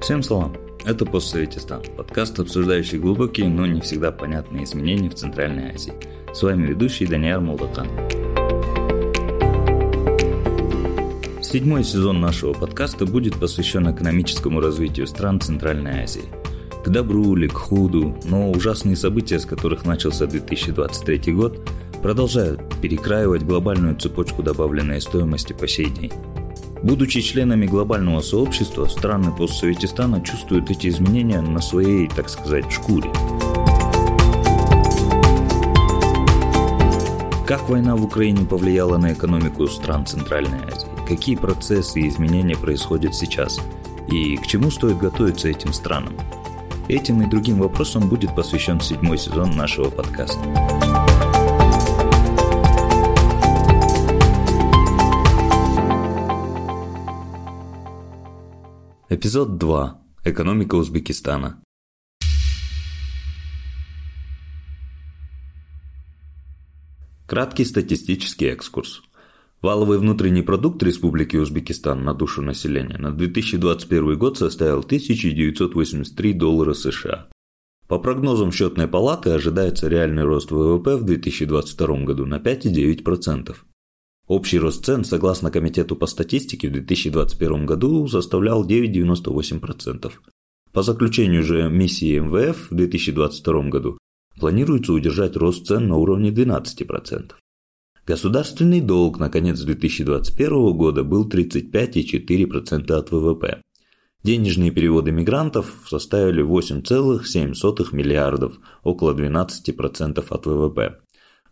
Всем салам! Это «Постсоветистан» – подкаст, обсуждающий глубокие, но не всегда понятные изменения в Центральной Азии. С вами ведущий Даниэр Молдакан. Седьмой сезон нашего подкаста будет посвящен экономическому развитию стран Центральной Азии. К добру или к худу, но ужасные события, с которых начался 2023 год, продолжают перекраивать глобальную цепочку добавленной стоимости по сей день. Будучи членами глобального сообщества, страны постсоветистана чувствуют эти изменения на своей, так сказать, шкуре. Как война в Украине повлияла на экономику стран Центральной Азии? Какие процессы и изменения происходят сейчас? И к чему стоит готовиться этим странам? Этим и другим вопросам будет посвящен седьмой сезон нашего подкаста. Эпизод 2. Экономика Узбекистана. Краткий статистический экскурс. Валовый внутренний продукт Республики Узбекистан на душу населения на 2021 год составил 1983 доллара США. По прогнозам счетной палаты ожидается реальный рост ВВП в 2022 году на 5,9%. Общий рост цен, согласно Комитету по статистике, в 2021 году составлял 9,98%. По заключению же миссии МВФ в 2022 году планируется удержать рост цен на уровне 12%. Государственный долг на конец 2021 года был 35,4% от ВВП. Денежные переводы мигрантов составили 8,7 миллиардов, около 12% от ВВП.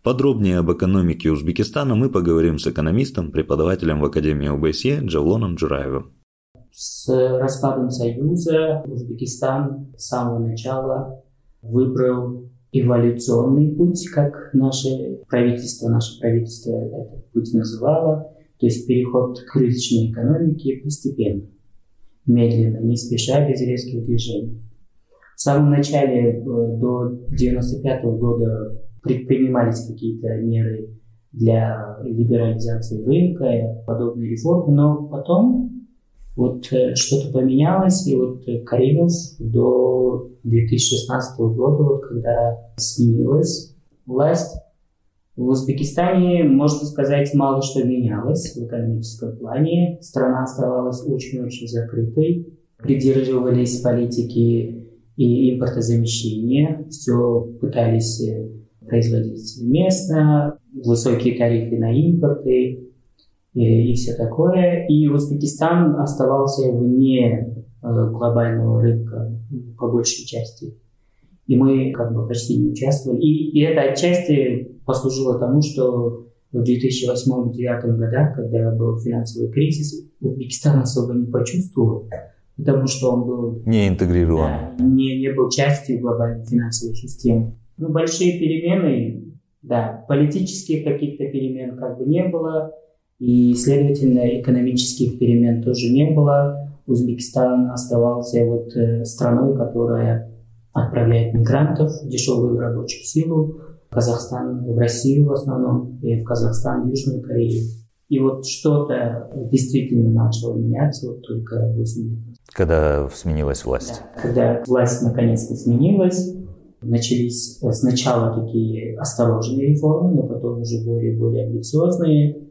Подробнее об экономике Узбекистана мы поговорим с экономистом, преподавателем в Академии ОБСЕ Джавлоном Джураевым. С распадом Союза Узбекистан с самого начала выбрал эволюционный путь, как наше правительство, наше правительство этот путь называло, то есть переход к рыночной экономике постепенно, медленно, не спеша, без резких движений. В самом начале, э, до 1995 года, предпринимались какие-то меры для либерализации рынка, подобные реформы, но потом вот э, что-то поменялось, и вот Каримов до 2016 года, вот когда сменилась власть, в Узбекистане, можно сказать, мало что менялось в экономическом плане. Страна оставалась очень-очень закрытой. Придерживались политики и импортозамещения. Все пытались э, производить местно, высокие тарифы на импорты и, и все такое. И Узбекистан оставался вне э, глобального рынка по большей части. И мы как бы почти не участвовали. И, и это отчасти послужило тому, что в 2008-2009 годах, когда был финансовый кризис, Узбекистан особо не почувствовал, потому что он был... Не интегрирован. Да, не, не был частью глобальной финансовой системы. Ну, большие перемены, да, политических каких-то перемен как бы не было, и, следовательно, экономических перемен тоже не было. Узбекистан оставался вот э, страной, которая отправляет мигрантов, дешевую рабочую силу, в Казахстан, в Россию в основном, и в Казахстан, в Южную Корею. И вот что-то действительно начало меняться вот только в 8 лет. Когда сменилась власть? Да, когда власть наконец-то сменилась, начались сначала такие осторожные реформы, но потом уже более-более амбициозные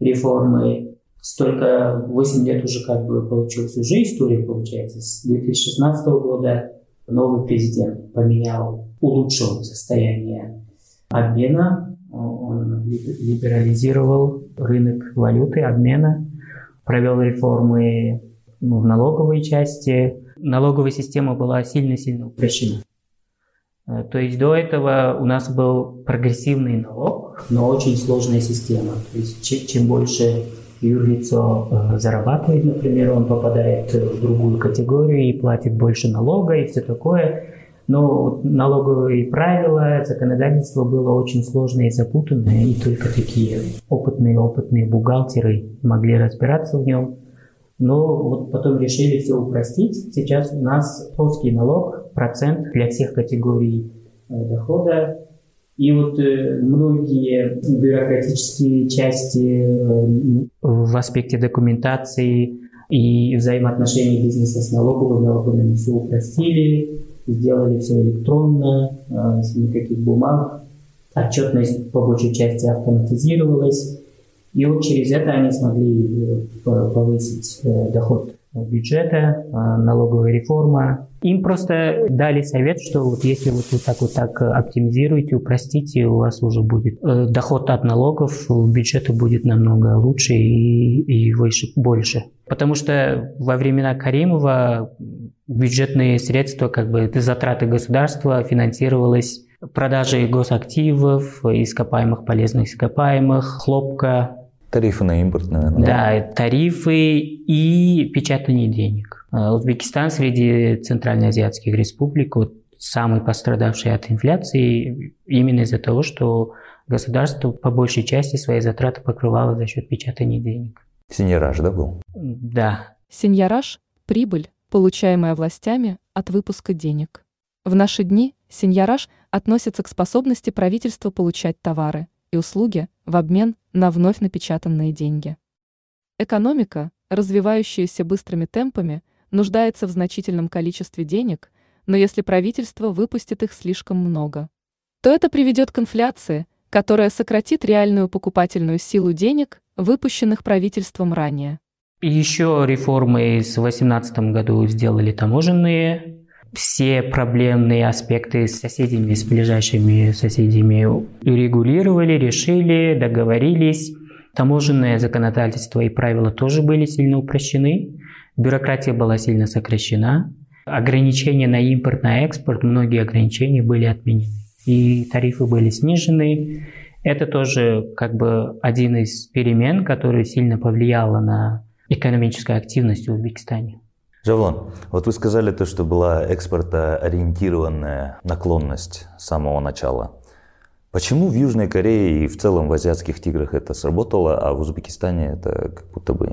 реформы. Столько, 8 лет уже как бы получилась уже история, получается. С 2016 года новый президент поменял, улучшил состояние обмена, он либерализировал рынок валюты, обмена, провел реформы ну, в налоговой части. Налоговая система была сильно-сильно упрощена. Э, то есть до этого у нас был прогрессивный налог, но очень сложная система. То есть чем больше юрлицо э, зарабатывает, например, он попадает в другую категорию и платит больше налога и все такое. Но налоговые правила, законодательство было очень сложное и запутанное, и только такие опытные-опытные бухгалтеры могли разбираться в нем. Но вот потом решили все упростить. Сейчас у нас плоский налог процент для всех категорий дохода. И вот многие бюрократические части в аспекте документации и взаимоотношений бизнеса с налоговыми органами все упростили, сделали все электронно, никаких бумаг, отчетность по большей части автоматизировалась. И вот через это они смогли повысить доход бюджета, налоговая реформа. Им просто дали совет, что вот если вот вы так вот так оптимизируете, упростите, у вас уже будет э, доход от налогов, бюджета будет намного лучше и, и выше, больше. Потому что во времена Каримова бюджетные средства, как бы затраты государства финансировалось продажей госактивов, ископаемых полезных ископаемых, хлопка, Тарифы на импорт, наверное. Да, тарифы и печатание денег. Э, Узбекистан среди центральноазиатских республик вот, самый пострадавший от инфляции именно из-за того, что государство по большей части свои затраты покрывало за счет печатания денег. Синьяраж, да, был? Да. Синьяраж – прибыль, получаемая властями от выпуска денег. В наши дни синьяраж относится к способности правительства получать товары и услуги в обмен на вновь напечатанные деньги. Экономика, развивающаяся быстрыми темпами, нуждается в значительном количестве денег, но если правительство выпустит их слишком много, то это приведет к инфляции, которая сократит реальную покупательную силу денег, выпущенных правительством ранее. Еще реформы в 2018 году сделали таможенные все проблемные аспекты с соседями, с ближайшими соседями урегулировали, решили, договорились. Таможенное законодательство и правила тоже были сильно упрощены. Бюрократия была сильно сокращена. Ограничения на импорт, на экспорт, многие ограничения были отменены. И тарифы были снижены. Это тоже как бы один из перемен, который сильно повлиял на экономическую активность в Узбекистане. Жавлон, вот вы сказали то, что была экспортоориентированная наклонность с самого начала. Почему в Южной Корее и в целом в азиатских тиграх это сработало, а в Узбекистане это как будто бы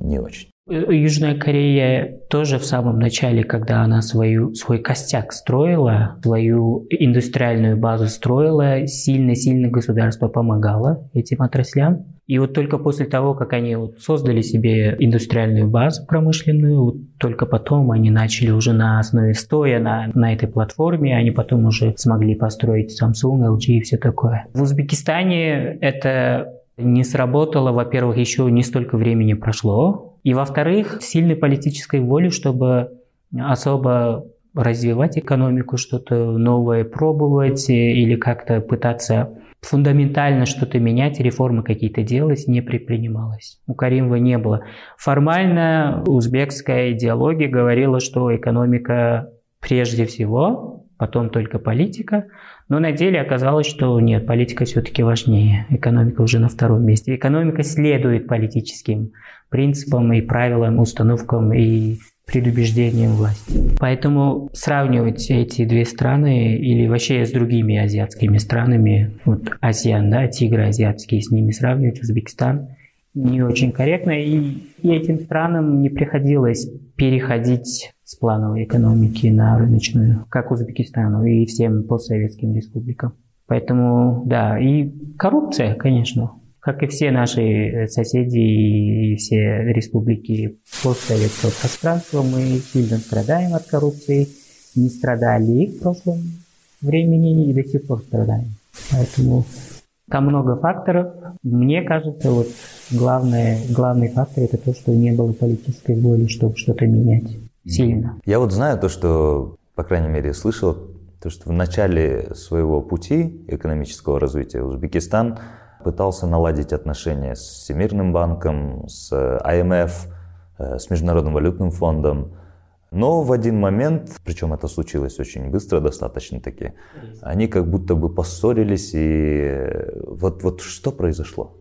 не очень? Южная Корея тоже в самом начале, когда она свою, свой костяк строила, свою индустриальную базу строила, сильно-сильно государство помогало этим отраслям. И вот только после того, как они вот создали себе индустриальную базу промышленную, вот только потом они начали уже на основе стоя на, на этой платформе, они потом уже смогли построить Samsung, LG и все такое. В Узбекистане это не сработало, во-первых, еще не столько времени прошло, и во-вторых, сильной политической воли, чтобы особо развивать экономику, что-то новое пробовать или как-то пытаться фундаментально что-то менять, реформы какие-то делать не предпринималось. У Каримова не было. Формально узбекская идеология говорила, что экономика прежде всего, потом только политика, но на деле оказалось, что нет, политика все-таки важнее, экономика уже на втором месте. Экономика следует политическим принципам и правилам, установкам и предубеждением власти. Поэтому сравнивать эти две страны или вообще с другими азиатскими странами, вот ASEAN, да, тигры азиатские, с ними сравнивать, Узбекистан, не очень корректно. И, и этим странам не приходилось переходить с плановой экономики на рыночную, как Узбекистану и всем постсоветским республикам. Поэтому, да, и коррупция, конечно, как и все наши э, соседи и все республики постсоветского пространства, мы сильно страдаем от коррупции, не страдали в прошлом времени и до сих пор страдаем. Поэтому там много факторов. Мне кажется, вот главное, главный фактор это то, что не было политической воли, чтобы что-то менять сильно. Я вот знаю то, что, по крайней мере, слышал, то, что в начале своего пути экономического развития Узбекистан пытался наладить отношения с Всемирным банком, с IMF, э, с Международным валютным фондом. Но в один момент, причем это случилось очень быстро достаточно таки, они как будто бы поссорились, и вот, вот что произошло?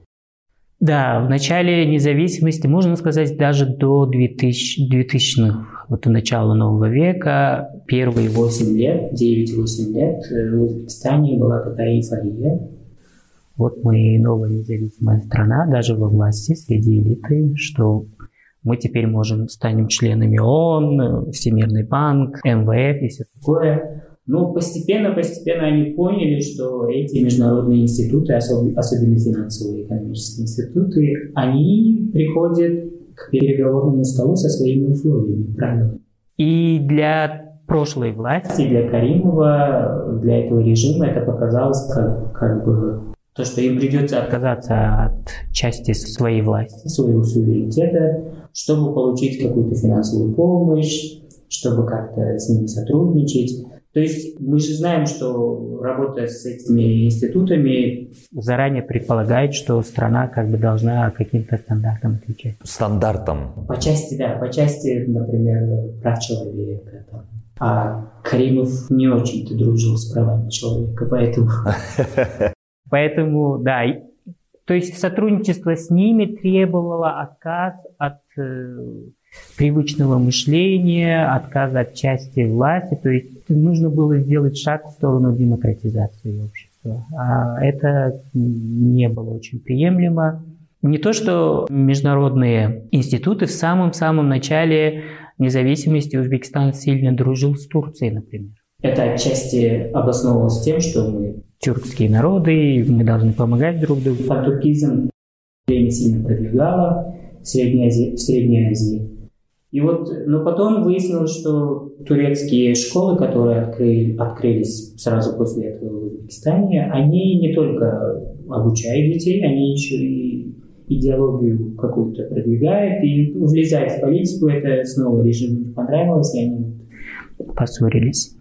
Да, в начале независимости, можно сказать, даже до 2000, 2000-х, вот до начала нового века, первые 8 лет, 9-8 лет э, в Узбекистане была такая эйфория, вот мы новая независимая страна, даже во власти, среди элиты, что мы теперь можем станем членами ООН, Всемирный банк, МВФ и все такое. Но постепенно-постепенно они поняли, что эти международные институты, особенно финансовые экономические институты, они приходят к переговорному столу со своими условиями, правилами. И для прошлой власти, для Каримова, для этого режима это показалось как, как бы то, что им придется отказаться от части своей власти, своего суверенитета, чтобы получить какую-то финансовую помощь, чтобы как-то с ними сотрудничать. То есть мы же знаем, что работа с этими институтами заранее предполагает, что страна как бы должна каким-то стандартам отвечать. Стандартам? По части, да, по части, например, прав человека. Там. А Каримов не очень-то дружил с правами человека, поэтому... Поэтому, да, то есть сотрудничество с ними требовало отказ от э, привычного мышления, отказ от части власти. То есть нужно было сделать шаг в сторону демократизации общества. А это не было очень приемлемо. Не то, что международные институты в самом-самом начале независимости Узбекистан сильно дружил с Турцией, например. Это отчасти обосновывалось тем, что мы тюркские народы, мы должны помогать друг другу. Пантуркизм время сильно продвигало в Средней Азии. В Средней Азии. И вот, но потом выяснилось, что турецкие школы, которые открыли, открылись сразу после этого в Узбекистане, они не только обучают детей, они еще и идеологию какую-то продвигают и влезают в политику. Это снова режиму не понравилось, и они поссорились.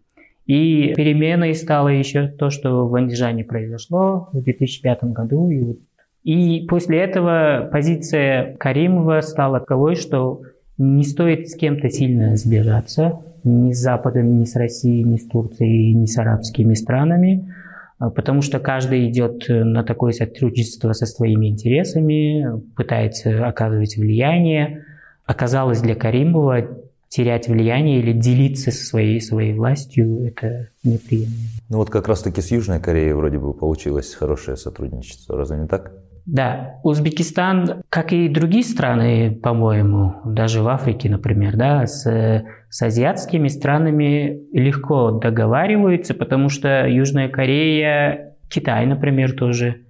И переменой стало еще то, что в Андижане произошло в 2005 году. И, вот. и после этого позиция Каримова стала таковой, что не стоит с кем-то сильно сближаться, ни с Западом, ни с Россией, ни с Турцией, ни с арабскими странами, а, потому что каждый идет на такое сотрудничество со своими интересами, пытается оказывать влияние. Оказалось для Каримова терять влияние или делиться со своей, своей властью, это неприемлемо. Ну вот как раз-таки с Южной Кореей вроде бы получилось хорошее сотрудничество, разве не так? Да, Узбекистан, как и другие страны, по-моему, даже в Африке, например, да, с, с азиатскими странами легко договариваются, потому что Южная Корея, Китай, например, тоже.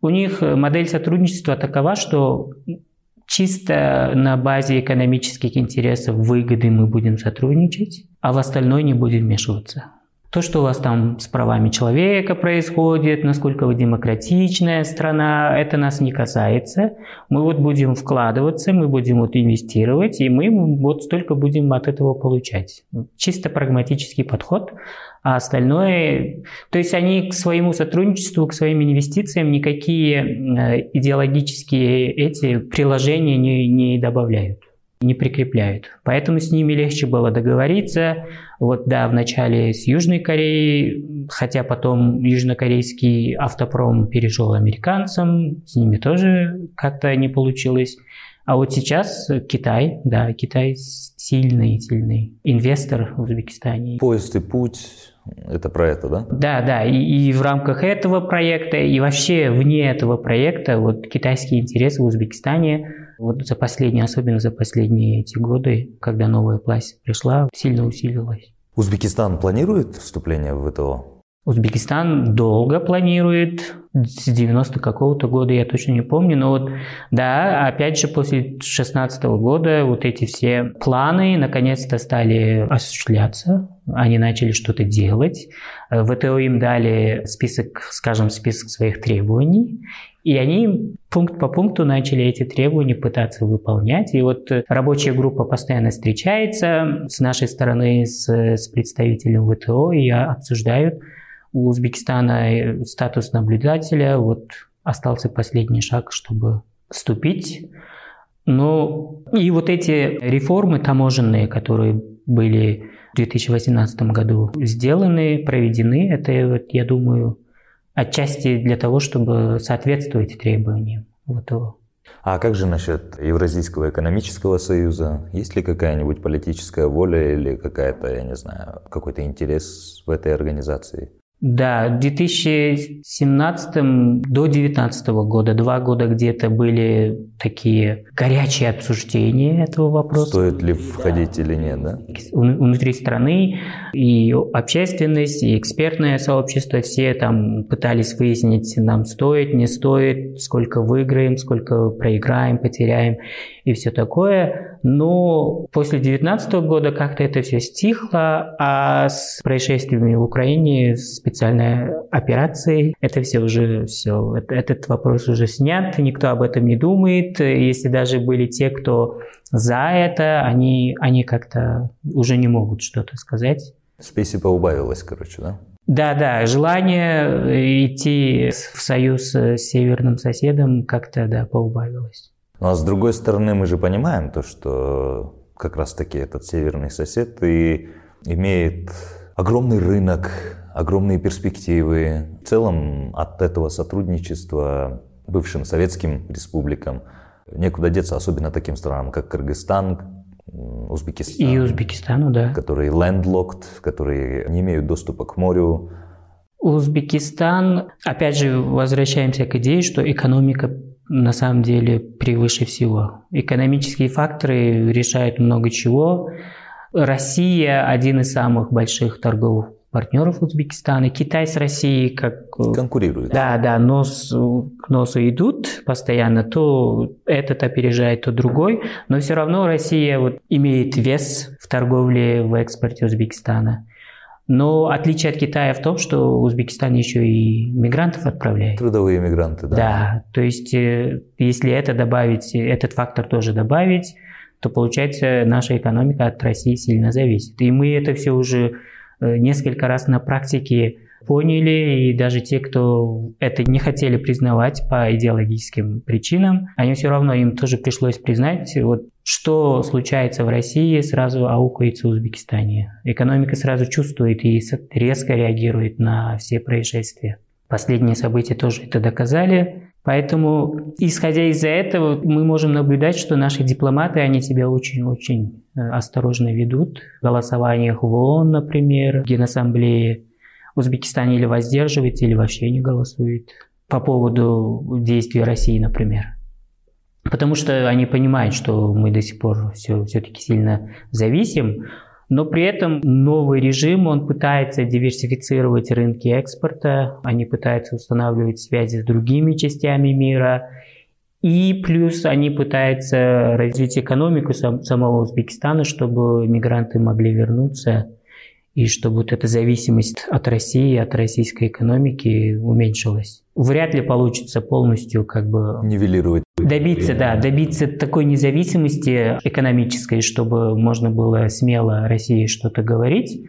У них модель сотрудничества такова, что чисто на базе экономических интересов, выгоды мы будем сотрудничать, а в остальное не будем вмешиваться. То, что у вас там с правами человека происходит, насколько вы демократичная страна, это нас не касается. Мы вот будем вкладываться, мы будем вот инвестировать, и мы вот столько будем от этого получать. Чисто прагматический подход, а остальное... То есть они к своему сотрудничеству, к своим инвестициям никакие э, идеологические эти приложения не, не добавляют не прикрепляют. Поэтому с ними легче было договориться. Вот да, вначале с Южной Кореей, хотя потом южнокорейский автопром перешел американцам, с ними тоже как-то не получилось. А вот сейчас Китай, да, Китай сильный, сильный инвестор в Узбекистане. Поезд и путь это про это, да? Да, да. И, и в рамках этого проекта, и вообще вне этого проекта, вот китайские интересы в Узбекистане вот за последние, особенно за последние эти годы, когда новая власть пришла, сильно усилилась. Узбекистан планирует вступление в ВТО? Узбекистан долго планирует, с 90 какого-то года, я точно не помню, но вот, да, опять же, после 16 года вот эти все планы наконец-то стали осуществляться, они начали что-то делать, ВТО им дали список, скажем, список своих требований, и они пункт по пункту начали эти требования пытаться выполнять. И вот рабочая группа постоянно встречается с нашей стороны с, с представителем ВТО и обсуждают, у Узбекистана э, статус наблюдателя, вот остался последний шаг, чтобы вступить. Ну, и вот эти реформы таможенные, которые были в 2018 году сделаны, проведены, это, я думаю, отчасти для того, чтобы соответствовать требованиям ВТО. А как же насчет Евразийского экономического союза? Есть ли какая-нибудь политическая воля или какая-то, я не знаю, какой-то интерес в этой организации? Да, 2017 до 2019 года, два года где-то были такие горячие обсуждения этого вопроса. Стоит ли входить да. или нет, да? Внутри страны и общественность, и экспертное сообщество, все там пытались выяснить, нам стоит, не стоит, сколько выиграем, сколько проиграем, потеряем и все такое. Но после 2019 года как-то это все стихло, а с происшествиями в Украине, специальной операцией, это все уже все, этот вопрос уже снят, никто об этом не думает. Если даже были те, кто за это, они, они как-то уже не могут что-то сказать. Спеси поубавилось, короче, да? Да, да, желание идти в союз с северным соседом как-то, да, поубавилось. Ну а с другой стороны, мы же понимаем то, что как раз-таки этот северный сосед и имеет огромный рынок, огромные перспективы. В целом от этого сотрудничества бывшим советским республикам некуда деться, особенно таким странам, как Кыргызстан, Узбекистан. И Узбекистану, да. Которые landlocked, которые не имеют доступа к морю. Узбекистан, опять же, возвращаемся к идее, что экономика на самом деле превыше всего. Экономические факторы решают много чего. Россия один из самых больших торговых партнеров Узбекистана. Китай с Россией как... Э, Конкурируют. Да, да, нос к носу идут постоянно. То этот опережает, то другой. Но все равно Россия вот имеет вес в торговле, в экспорте Узбекистана. Но отличие от Китая в том, что Узбекистан еще и мигрантов отправляет. Трудовые мигранты, да. Да, то есть э, если это добавить, этот фактор тоже добавить, то получается наша экономика от России сильно зависит. И мы это все уже э, несколько раз на практике поняли, и даже те, кто это не хотели признавать по идеологическим причинам, они все равно им тоже пришлось признать, вот что случается в России, сразу аукается в Узбекистане. Экономика сразу чувствует и резко реагирует на все происшествия. Последние события тоже это доказали. Поэтому, исходя из этого, мы можем наблюдать, что наши дипломаты, они себя очень-очень э, осторожно ведут. В голосованиях в ООН, например, в Генассамблее Узбекистане или воздерживается, или вообще не голосует по поводу действий России, например. Потому что они понимают, что мы до сих пор все, все-таки сильно зависим, но при этом новый режим, он пытается диверсифицировать рынки экспорта, они пытаются устанавливать связи с другими частями мира, и плюс они пытаются развить экономику сам, самого Узбекистана, чтобы мигранты могли вернуться и чтобы вот эта зависимость от России, от российской экономики уменьшилась. Вряд ли получится полностью как бы... Нивелировать. Добиться, да, добиться такой независимости экономической, чтобы можно было смело России что-то говорить,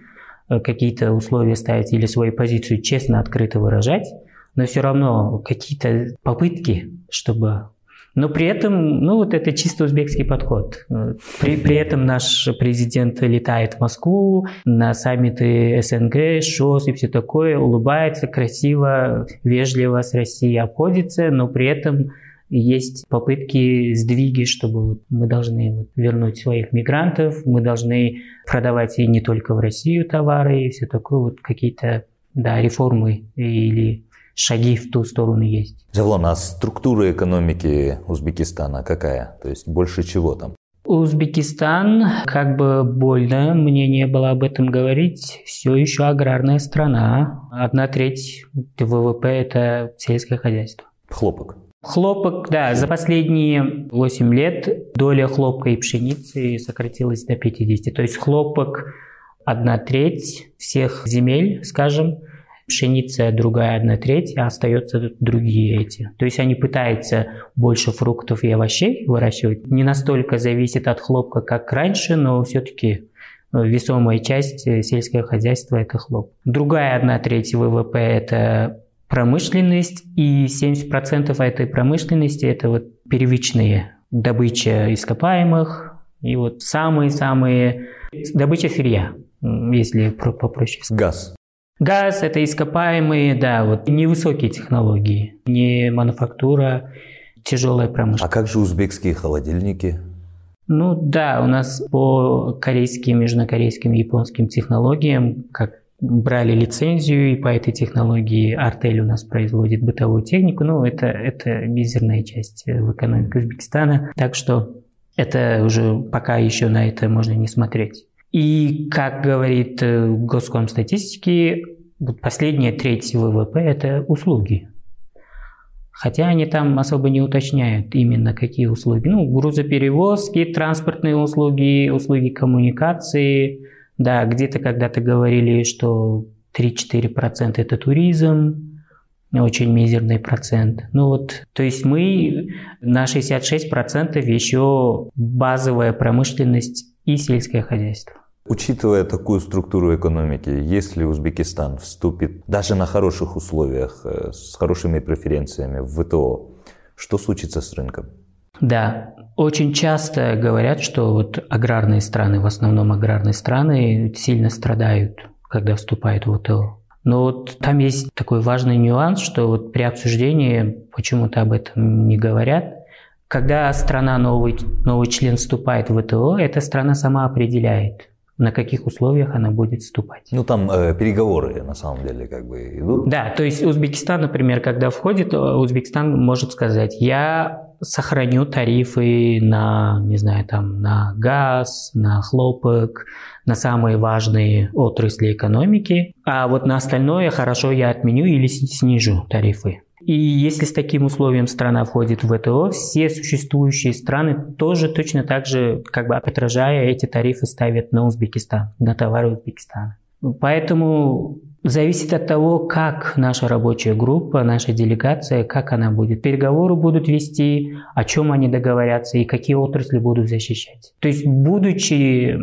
э, какие-то условия ставить или свою позицию честно, открыто выражать, но все равно какие-то попытки, чтобы но при этом, ну вот это чисто узбекский подход. При, при этом наш президент летает в Москву на саммиты СНГ, ШОС и все такое, улыбается красиво, вежливо с Россией обходится, но при этом есть попытки сдвиги, чтобы мы должны вот вернуть своих мигрантов, мы должны продавать и не только в Россию товары, и все такое, вот какие-то да, реформы или шаги в ту сторону есть. Завлон, а структура экономики Узбекистана какая? То есть больше чего там? Узбекистан, как бы больно мне не было об этом говорить, все еще аграрная страна. Одна треть ВВП – это сельское хозяйство. Хлопок. Хлопок, да, за последние 8 лет доля хлопка и пшеницы сократилась до 50. То есть хлопок – одна треть всех земель, скажем, пшеница другая одна треть, а остаются другие эти. То есть они пытаются больше фруктов и овощей выращивать. Не настолько зависит от хлопка, как раньше, но все-таки э, весомая часть э, сельского хозяйства – это хлоп. Другая одна треть ВВП – это промышленность, и 70% этой промышленности – это вот первичные добыча ископаемых, и вот самые-самые добыча сырья, если попроще. Газ. Газ – это ископаемые, да, вот невысокие технологии, не мануфактура, тяжелая промышленность. А как же узбекские холодильники? Ну да, у нас по корейским, южнокорейским, японским технологиям, как брали лицензию, и по этой технологии артель у нас производит бытовую технику. Ну, это, это мизерная часть в экономике Узбекистана. Так что это уже пока еще на это можно не смотреть. И, как говорит э, Госком статистики, последняя треть ВВП – это услуги. Хотя они там особо не уточняют именно какие услуги. Ну, грузоперевозки, транспортные услуги, услуги коммуникации. Да, где-то когда-то говорили, что 3-4% это туризм, очень мизерный процент. Ну вот, то есть мы на 66% еще базовая промышленность и сельское хозяйство. Учитывая такую структуру экономики, если Узбекистан вступит даже на хороших условиях, э, с хорошими преференциями в ВТО, что случится с рынком? Да, очень часто говорят, что вот аграрные страны, в основном аграрные страны, сильно страдают, когда вступают в ВТО. Но вот там есть такой важный нюанс, что вот при обсуждении почему-то об этом не говорят. Когда страна, новый, новый член вступает в ВТО, эта страна сама определяет, на каких условиях она будет вступать. Ну, там э, переговоры на самом деле как бы идут. Да, то есть Узбекистан, например, когда входит, э, Узбекистан может сказать, я сохраню тарифы на, не знаю, там, на газ, на хлопок, на самые важные отрасли экономики, а вот на остальное хорошо я отменю или снижу тарифы. И если с таким условием страна входит в ВТО, все существующие страны тоже точно так же, как бы отражая эти тарифы, ставят на Узбекистан, на товары Узбекистана. Поэтому зависит от того, как наша рабочая группа, наша делегация, как она будет. Переговоры будут вести, о чем они договорятся и какие отрасли будут защищать. То есть, будучи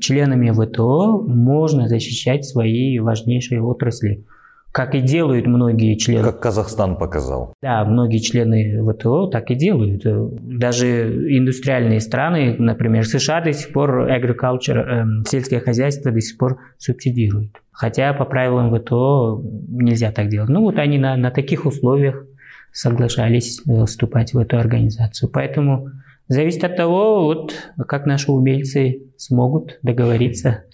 членами ВТО, можно защищать свои важнейшие отрасли как и делают многие члены. Как Казахстан показал. Да, многие члены ВТО так и делают. Даже индустриальные страны, например, США до сих пор agriculture, э, сельское хозяйство до сих пор субсидируют. Хотя по правилам ВТО нельзя так делать. Ну вот они на, на таких условиях соглашались вступать в эту организацию. Поэтому зависит от того, вот, как наши умельцы смогут договориться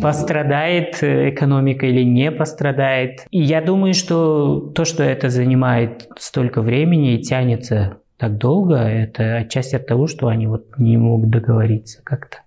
пострадает э, экономика или не пострадает. И я думаю, что то, что это занимает столько времени и тянется так долго, это отчасти от того, что они вот не могут договориться как-то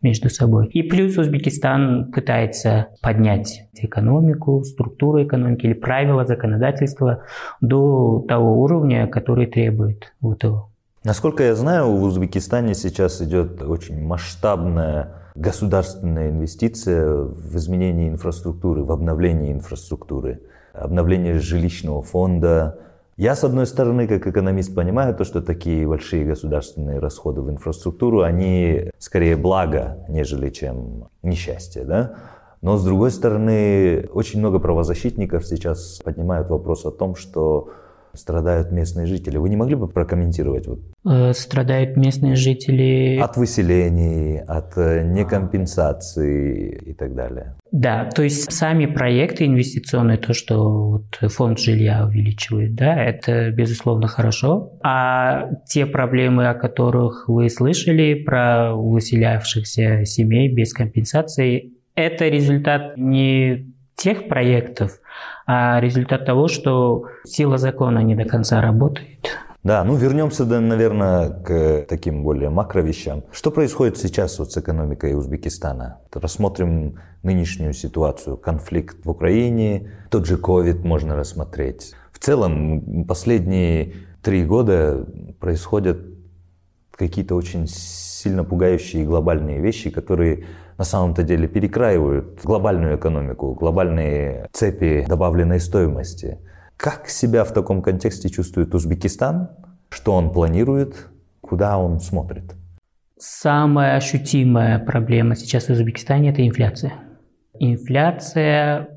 между собой. И плюс Узбекистан пытается поднять экономику, структуру экономики или правила законодательства до того уровня, который требует ВТО. Насколько я знаю, в Узбекистане сейчас идет очень масштабная государственная инвестиция в изменение инфраструктуры, в обновление инфраструктуры, обновление жилищного фонда. Я, с одной стороны, как экономист, понимаю то, что такие большие государственные расходы в инфраструктуру, они скорее благо, нежели чем несчастье. Да? Но, с другой стороны, очень много правозащитников сейчас поднимают вопрос о том, что страдают местные жители. Вы не могли бы прокомментировать? Вот? Э, страдают местные жители... От выселений, от э, некомпенсации и так далее. Да, то есть сами проекты инвестиционные, то, что вот фонд жилья увеличивает, да, это безусловно хорошо. А те проблемы, о которых вы слышали, про выселявшихся семей без компенсации, это результат не тех проектов, а результат того, что сила закона не до конца работает. Да, ну вернемся, наверное, к таким более макро вещам. Что происходит сейчас вот с экономикой Узбекистана? Рассмотрим нынешнюю ситуацию, конфликт в Украине, тот же COVID можно рассмотреть. В целом, последние три года происходят какие-то очень сильно пугающие глобальные вещи, которые на самом-то деле перекраивают глобальную экономику, глобальные цепи добавленной стоимости. Как себя в таком контексте чувствует Узбекистан? Что он планирует? Куда он смотрит? Самая ощутимая проблема сейчас в Узбекистане – это инфляция. Инфляция,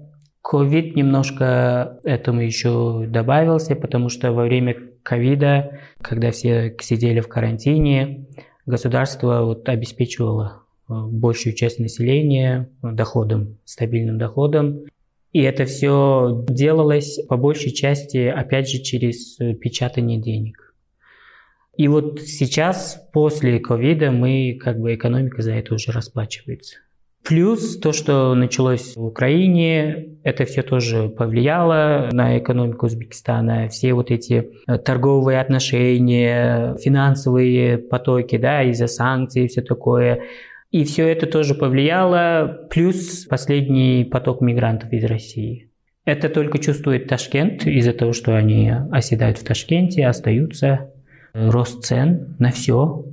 ковид немножко этому еще добавился, потому что во время ковида, когда все сидели в карантине, государство вот обеспечивало большую часть населения доходом, стабильным доходом. И это все делалось по большей части, опять же, через э, печатание денег. И вот сейчас, после ковида, мы, как бы, экономика за это уже расплачивается. Плюс то, что началось в Украине, это все тоже повлияло на экономику Узбекистана. Все вот эти э, торговые отношения, финансовые потоки, да, из-за санкций и все такое. И все это тоже повлияло, плюс последний поток мигрантов из России. Это только чувствует Ташкент из-за того, что они оседают в Ташкенте, остаются. Рост цен на все.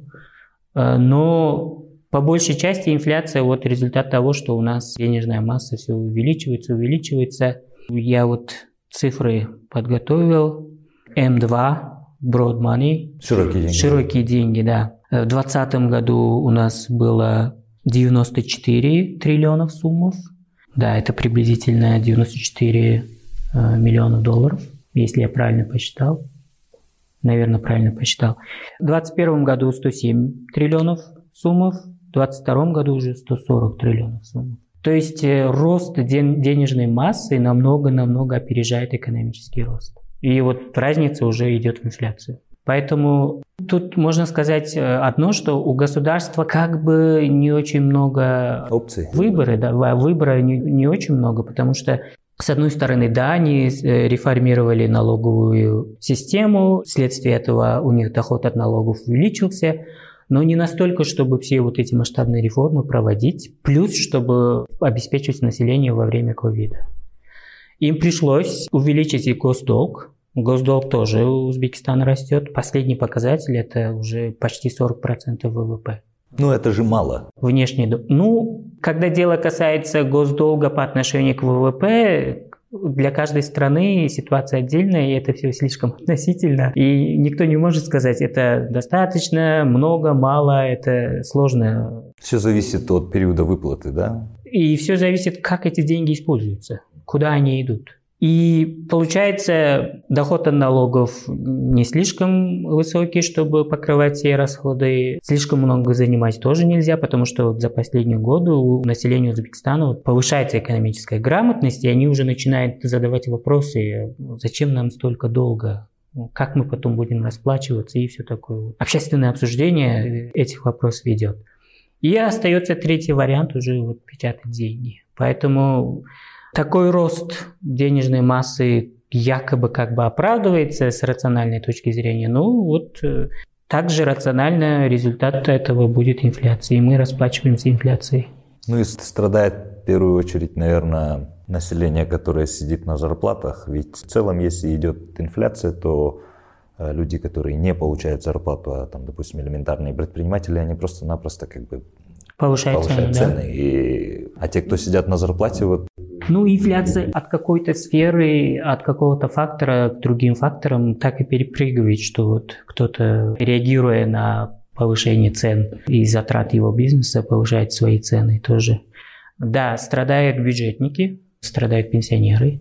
Но по большей части инфляция вот результат того, что у нас денежная масса все увеличивается, увеличивается. Я вот цифры подготовил. М2, broad money. Широкие деньги. Широкие деньги, да. В 2020 году у нас было 94 триллионов суммов. Да, это приблизительно 94 э, миллионов долларов, если я правильно посчитал. Наверное, правильно посчитал. В 2021 году 107 триллионов суммов, в 2022 году уже 140 триллионов сумм. То есть э, рост денежной массы намного-намного опережает экономический рост. И вот разница уже идет в инфляцию. Поэтому тут можно сказать э, одно, что у государства как бы не очень много опций. Выбора, да, выбора не, не очень много, потому что с одной стороны, да, они э, реформировали налоговую систему, вследствие этого у них доход от налогов увеличился, но не настолько, чтобы все вот эти масштабные реформы проводить, плюс чтобы обеспечивать население во время ковида. Им пришлось увеличить и госдолг. Госдолг тоже у Узбекистана растет. Последний показатель – это уже почти 40% ВВП. Ну, это же мало. Внешний долг. Ну, когда дело касается госдолга по отношению к ВВП, для каждой страны ситуация отдельная, и это все слишком относительно. И никто не может сказать, это достаточно, много, мало, это сложно. Все зависит от периода выплаты, да? И все зависит, как эти деньги используются, куда они идут. И получается, доход от налогов не слишком высокий, чтобы покрывать все расходы. Слишком много занимать тоже нельзя, потому что вот за последние годы у населения Узбекистана вот повышается экономическая грамотность, и они уже начинают задавать вопросы, зачем нам столько долго, как мы потом будем расплачиваться и все такое. Общественное обсуждение этих вопросов ведет. И остается третий вариант уже вот печатать деньги. Поэтому такой рост денежной массы якобы как бы оправдывается с рациональной точки зрения. Ну вот э, также рационально результат этого будет инфляция, и мы расплачиваемся инфляцией. Ну и страдает в первую очередь, наверное, население, которое сидит на зарплатах. Ведь в целом, если идет инфляция, то э, люди, которые не получают зарплату, а там, допустим, элементарные предприниматели, они просто-напросто как бы повышают, повышают цены. цены. Да. И... А те, кто сидят на зарплате, вот ну, инфляция от какой-то сферы, от какого-то фактора к другим факторам так и перепрыгивает, что вот кто-то, реагируя на повышение цен и затрат его бизнеса, повышает свои цены тоже. Да, страдают бюджетники, страдают пенсионеры,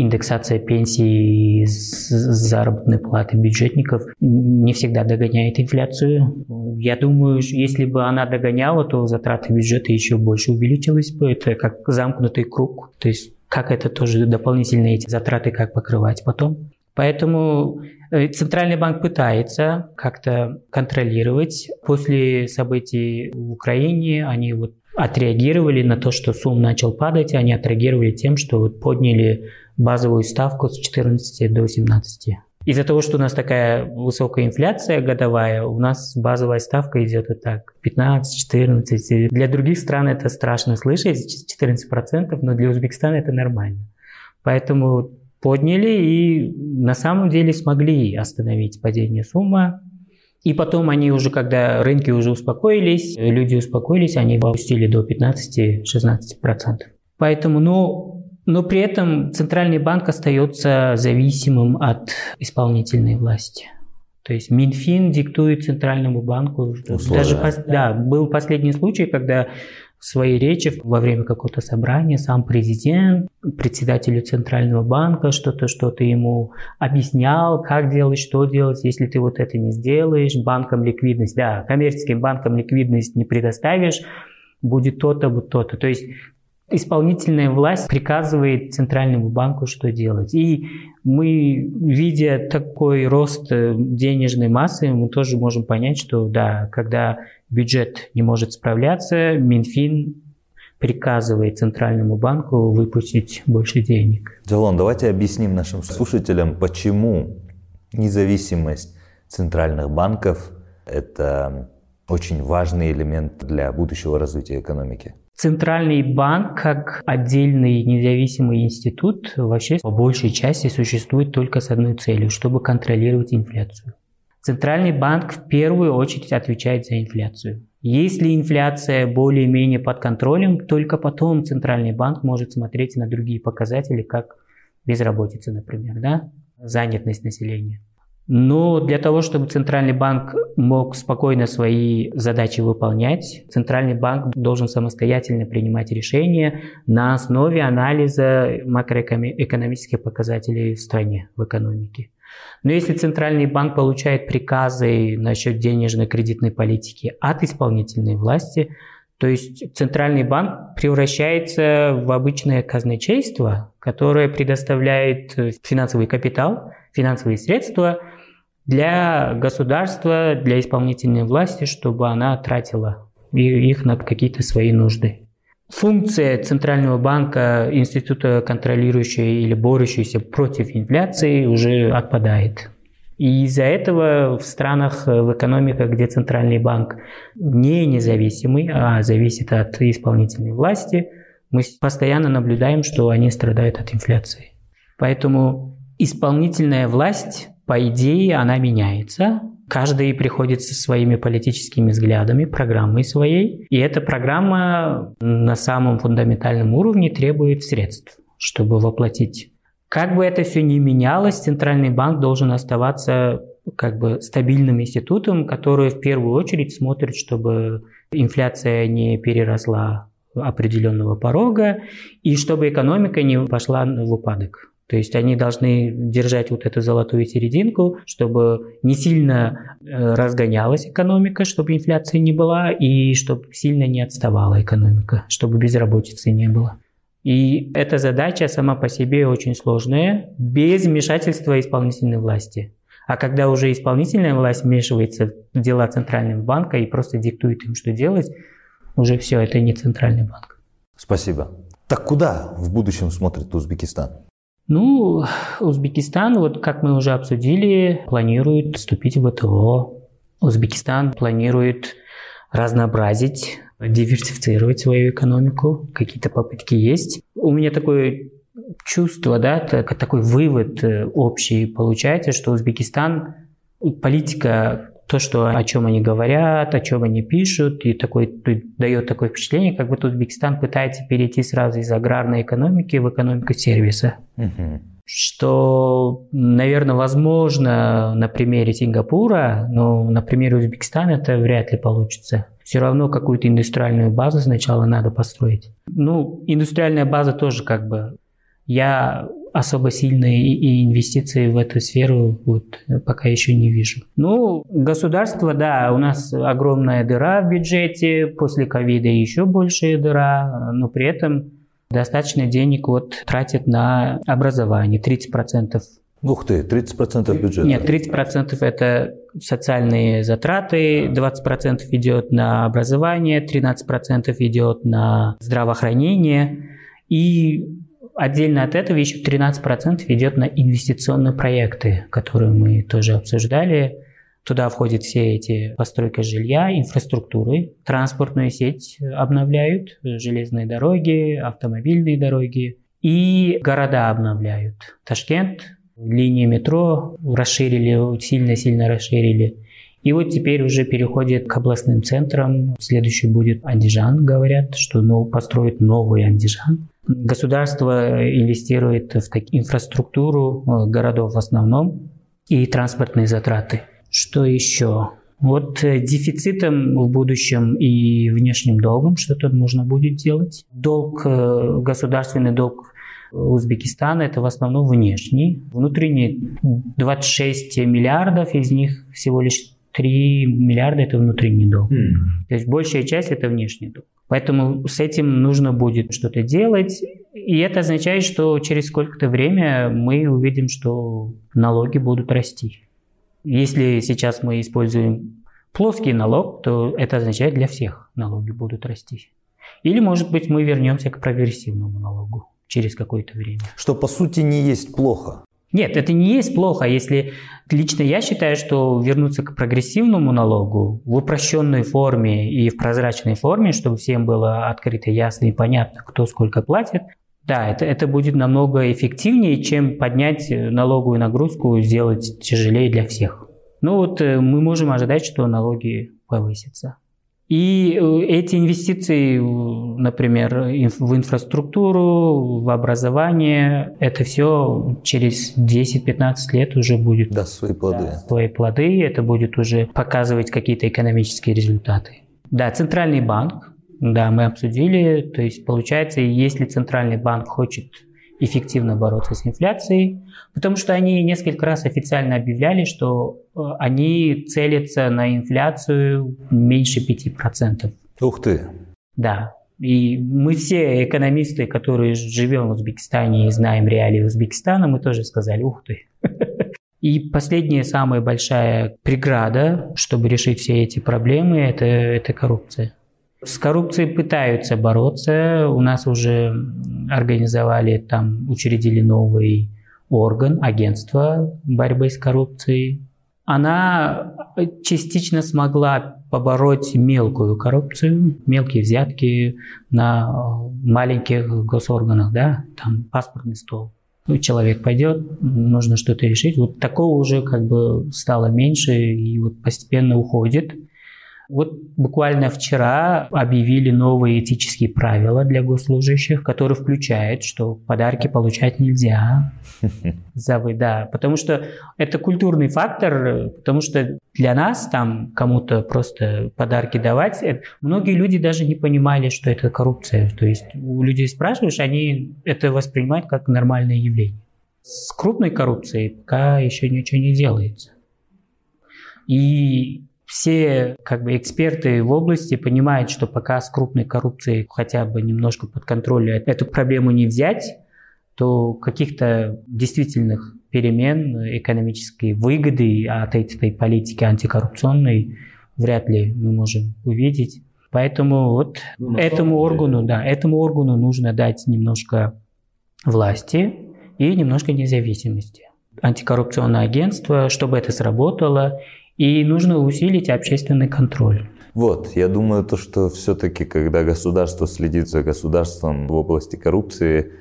индексация пенсий заработной платы бюджетников не всегда догоняет инфляцию. Я думаю, если бы она догоняла, то затраты бюджета еще больше увеличились бы. Это как замкнутый круг. То есть как это тоже дополнительные эти затраты, как покрывать потом. Поэтому э, Центральный банк пытается как-то контролировать. После событий в Украине они вот отреагировали на то, что сум начал падать, они отреагировали тем, что вот подняли базовую ставку с 14 до 17. Из-за того, что у нас такая высокая инфляция годовая, у нас базовая ставка идет вот так, 15-14. Для других стран это страшно слышать, 14%, но для Узбекистана это нормально. Поэтому подняли и на самом деле смогли остановить падение суммы. И потом они уже, когда рынки уже успокоились, люди успокоились, они опустили до 15-16%. Поэтому, ну, но при этом Центральный банк остается зависимым от исполнительной власти. То есть Минфин диктует Центральному банку. Условия. Даже да, был последний случай, когда в своей речи во время какого-то собрания сам президент, председателю Центрального банка что-то что-то ему объяснял, как делать, что делать, если ты вот это не сделаешь, банкам ликвидность, да, коммерческим банкам ликвидность не предоставишь, будет то-то, вот то-то. То есть исполнительная власть приказывает Центральному банку, что делать. И мы, видя такой рост э, денежной массы, мы тоже можем понять, что да, когда бюджет не может справляться, Минфин приказывает Центральному банку выпустить больше денег. Джалон, давайте объясним нашим слушателям, почему независимость центральных банков – это очень важный элемент для будущего развития экономики. Центральный банк как отдельный независимый институт вообще по большей части существует только с одной целью, чтобы контролировать инфляцию. Центральный банк в первую очередь отвечает за инфляцию. Если инфляция более-менее под контролем, только потом Центральный банк может смотреть на другие показатели, как безработица, например, да? занятость населения. Но для того, чтобы Центральный банк мог спокойно свои задачи выполнять, Центральный банк должен самостоятельно принимать решения на основе анализа макроэкономических показателей в стране, в экономике. Но если Центральный банк получает приказы насчет денежно-кредитной политики от исполнительной власти, то есть Центральный банк превращается в обычное казначейство, которое предоставляет финансовый капитал, финансовые средства для государства, для исполнительной власти, чтобы она тратила их на какие-то свои нужды. Функция Центрального банка, института, контролирующего или борющегося против инфляции, уже отпадает. И из-за этого в странах, в экономиках, где Центральный банк не независимый, а зависит от исполнительной власти, мы постоянно наблюдаем, что они страдают от инфляции. Поэтому исполнительная власть, по идее, она меняется, Каждый приходит со своими политическими взглядами, программой своей. И эта программа на самом фундаментальном уровне требует средств, чтобы воплотить. Как бы это все ни менялось, Центральный банк должен оставаться как бы стабильным институтом, который в первую очередь смотрит, чтобы инфляция не переросла определенного порога и чтобы экономика не пошла в упадок. То есть они должны держать вот эту золотую серединку, чтобы не сильно э, разгонялась экономика, чтобы инфляции не была, и чтобы сильно не отставала экономика, чтобы безработицы не было. И эта задача сама по себе очень сложная, без вмешательства исполнительной власти. А когда уже исполнительная власть вмешивается в дела Центрального банка и просто диктует им, что делать, уже все, это не Центральный банк. Спасибо. Так куда в будущем смотрит Узбекистан? Ну, Узбекистан, вот как мы уже обсудили, планирует вступить в ВТО. Узбекистан планирует разнообразить, диверсифицировать свою экономику. Какие-то попытки есть. У меня такое чувство, да, такой вывод э, общий получается, что Узбекистан, политика то, что, о чем они говорят, о чем они пишут, и такой, дает такое впечатление, как будто Узбекистан пытается перейти сразу из аграрной экономики в экономику сервиса. Угу. Что, наверное, возможно на примере Сингапура, но на примере Узбекистана это вряд ли получится. Все равно какую-то индустриальную базу сначала надо построить. Ну, индустриальная база тоже как бы я особо сильные и инвестиции в эту сферу вот, пока еще не вижу. Ну, государство, да, у нас огромная дыра в бюджете, после ковида еще большая дыра, но при этом достаточно денег вот тратит на образование, 30%. Ух ты, 30% бюджета? Нет, 30% это социальные затраты, 20% идет на образование, 13% идет на здравоохранение. И Отдельно от этого еще 13% идет на инвестиционные проекты, которые мы тоже обсуждали. Туда входят все эти постройка жилья, инфраструктуры, транспортную сеть обновляют, железные дороги, автомобильные дороги и города обновляют. Ташкент, линии метро расширили, сильно-сильно расширили. И вот теперь уже переходит к областным центрам. Следующий будет Андижан, говорят, что ну, построят новый Андижан. Государство инвестирует в инфраструктуру э, городов в основном и транспортные затраты. Что еще? Вот э, дефицитом в будущем и внешним долгом что-то нужно будет делать. Долг, э, государственный долг Узбекистана это в основном внешний. Внутренний 26 миллиардов, из них всего лишь 3 миллиарда это внутренний долг. Mm. То есть большая часть это внешний долг. Поэтому с этим нужно будет что-то делать. И это означает, что через сколько-то время мы увидим, что налоги будут расти. Если сейчас мы используем плоский налог, то это означает для всех налоги будут расти. Или, может быть, мы вернемся к прогрессивному налогу через какое-то время. Что, по сути, не есть плохо. Нет, это не есть плохо. Если лично я считаю, что вернуться к прогрессивному налогу в упрощенной форме и в прозрачной форме, чтобы всем было открыто, ясно и понятно, кто сколько платит, да, это, это будет намного эффективнее, чем поднять налоговую нагрузку, сделать тяжелее для всех. Ну вот э, мы можем ожидать, что налоги повысятся. И э, эти инвестиции, например, в инфраструктуру, в образование, это все через 10-15 лет уже будет даст свои плоды. Да, свои плоды, это будет уже показывать какие-то экономические результаты. Да, центральный банк, да, мы обсудили, то есть получается, если центральный банк хочет эффективно бороться с инфляцией, потому что они несколько раз официально объявляли, что э, они целятся на инфляцию меньше 5%. Ух ты! Да. И мы все экономисты, которые живем в Узбекистане и знаем реалии Узбекистана, мы тоже сказали, ух ты. И последняя самая большая преграда, чтобы решить все эти проблемы, это, это коррупция. С коррупцией пытаются бороться. У нас уже организовали, там учредили новый орган, агентство борьбы с коррупцией. Она частично смогла побороть мелкую коррупцию, мелкие взятки на маленьких госорганах, да, там паспортный стол. Ну, человек пойдет, нужно что-то решить. Вот такого уже как бы стало меньше и вот постепенно уходит. Вот буквально вчера объявили новые этические правила для госслужащих, которые включают, что подарки получать нельзя. За вы, да. Потому что это культурный фактор, потому что для нас там кому-то просто подарки давать, это, многие люди даже не понимали, что это коррупция. То есть у людей спрашиваешь, они это воспринимают как нормальное явление. С крупной коррупцией пока еще ничего не делается. И все как бы эксперты в области понимают, что пока с крупной коррупцией хотя бы немножко под контролем эту проблему не взять, то каких-то действительных перемен, экономической выгоды от этой политики антикоррупционной вряд ли мы можем увидеть. Поэтому вот ну, этому органу, да, этому органу нужно дать немножко власти и немножко независимости. Антикоррупционное агентство, чтобы это сработало, и нужно усилить общественный контроль. Вот, я думаю, то, что все-таки, когда государство следит за государством в области коррупции,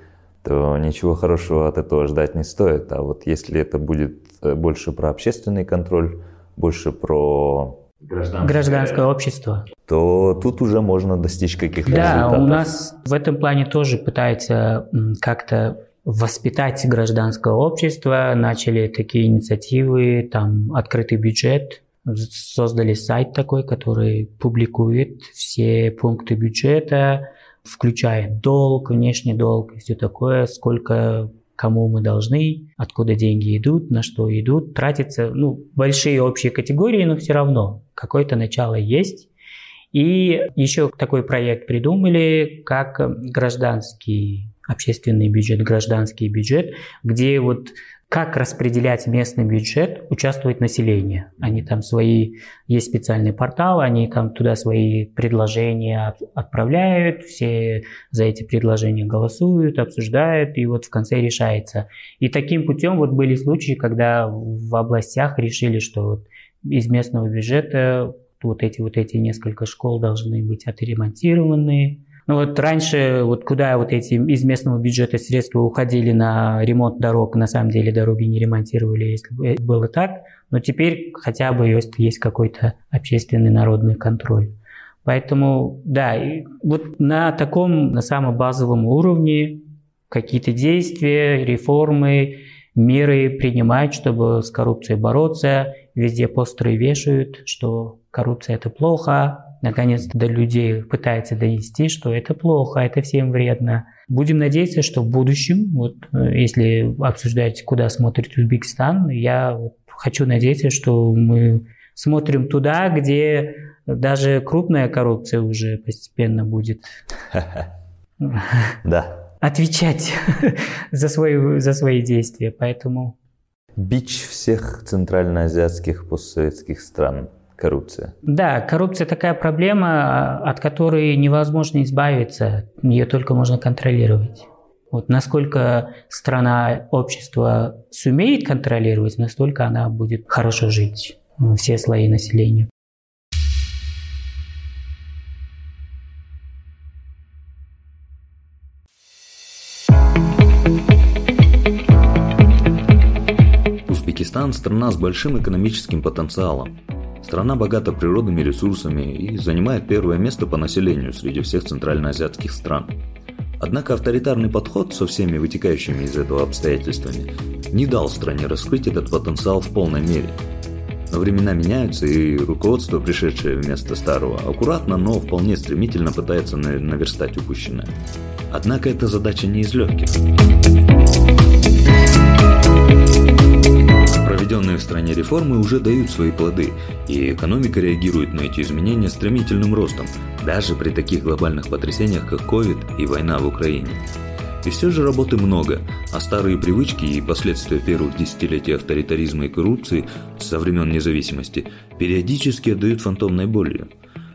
то ничего хорошего от этого ждать не стоит. А вот если это будет э, больше про общественный контроль, больше про гражданское, гражданское общество, то тут уже можно достичь каких-то да, результатов. Да, у нас в этом плане тоже пытается как-то воспитать гражданское общество, начали такие инициативы, там открытый бюджет, создали сайт такой, который публикует все пункты бюджета, включая долг, внешний долг все такое, сколько кому мы должны, откуда деньги идут, на что идут, тратятся, ну, большие общие категории, но все равно какое-то начало есть. И еще такой проект придумали, как гражданский общественный бюджет, гражданский бюджет, где вот как распределять местный бюджет, участвует население. Они там свои, есть специальный портал, они там туда свои предложения отправляют, все за эти предложения голосуют, обсуждают, и вот в конце решается. И таким путем вот были случаи, когда в областях решили, что вот из местного бюджета вот эти вот эти несколько школ должны быть отремонтированы, ну вот раньше, вот куда вот эти из местного бюджета средства уходили на ремонт дорог, на самом деле дороги не ремонтировали, если бы было так, но теперь хотя бы есть, есть какой-то общественный народный контроль. Поэтому, да, вот на таком, на самом базовом уровне какие-то действия, реформы, меры принимать, чтобы с коррупцией бороться. Везде постеры вешают, что коррупция это плохо, наконец-то до людей пытается донести, что это плохо, это всем вредно. Будем надеяться, что в будущем, вот э, если обсуждать, куда смотрит Узбекистан, я вот хочу надеяться, что мы смотрим туда, где даже крупная коррупция уже постепенно будет да. отвечать за, свои, за свои действия. Поэтому... Бич всех центральноазиатских постсоветских стран коррупция? Да, коррупция такая проблема, от которой невозможно избавиться, ее только можно контролировать. Вот насколько страна, общество сумеет контролировать, настолько она будет хорошо жить, все слои населения. Узбекистан – страна с большим экономическим потенциалом. Страна богата природными ресурсами и занимает первое место по населению среди всех центральноазиатских стран. Однако авторитарный подход со всеми вытекающими из этого обстоятельствами не дал стране раскрыть этот потенциал в полной мере. Но времена меняются, и руководство, пришедшее вместо старого, аккуратно, но вполне стремительно пытается наверстать упущенное. Однако эта задача не из легких. Проведенные в стране реформы уже дают свои плоды, и экономика реагирует на эти изменения стремительным ростом, даже при таких глобальных потрясениях, как COVID и война в Украине. И все же работы много, а старые привычки и последствия первых десятилетий авторитаризма и коррупции со времен независимости периодически отдают фантомной болью.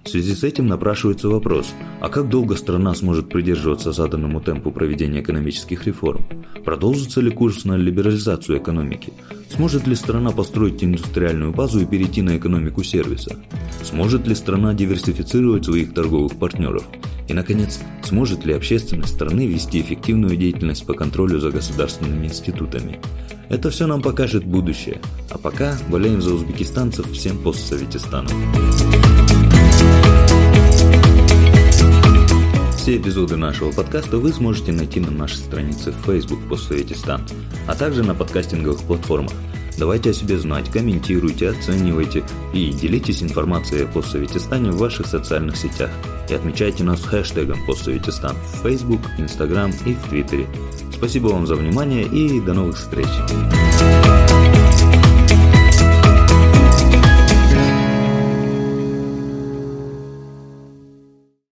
В связи с этим напрашивается вопрос, а как долго страна сможет придерживаться заданному темпу проведения экономических реформ? Продолжится ли курс на либерализацию экономики? Сможет ли страна построить индустриальную базу и перейти на экономику сервиса? Сможет ли страна диверсифицировать своих торговых партнеров? И, наконец, сможет ли общественность страны вести эффективную деятельность по контролю за государственными институтами? Это все нам покажет будущее. А пока болеем за узбекистанцев всем постсоветистаном. Все эпизоды нашего подкаста вы сможете найти на нашей странице в Facebook «Постсоветистан», а также на подкастинговых платформах. Давайте о себе знать, комментируйте, оценивайте и делитесь информацией о постсоветистане в ваших социальных сетях. И отмечайте нас хэштегом постсоветистан в Facebook, Instagram и в Твиттере. Спасибо вам за внимание и до новых встреч!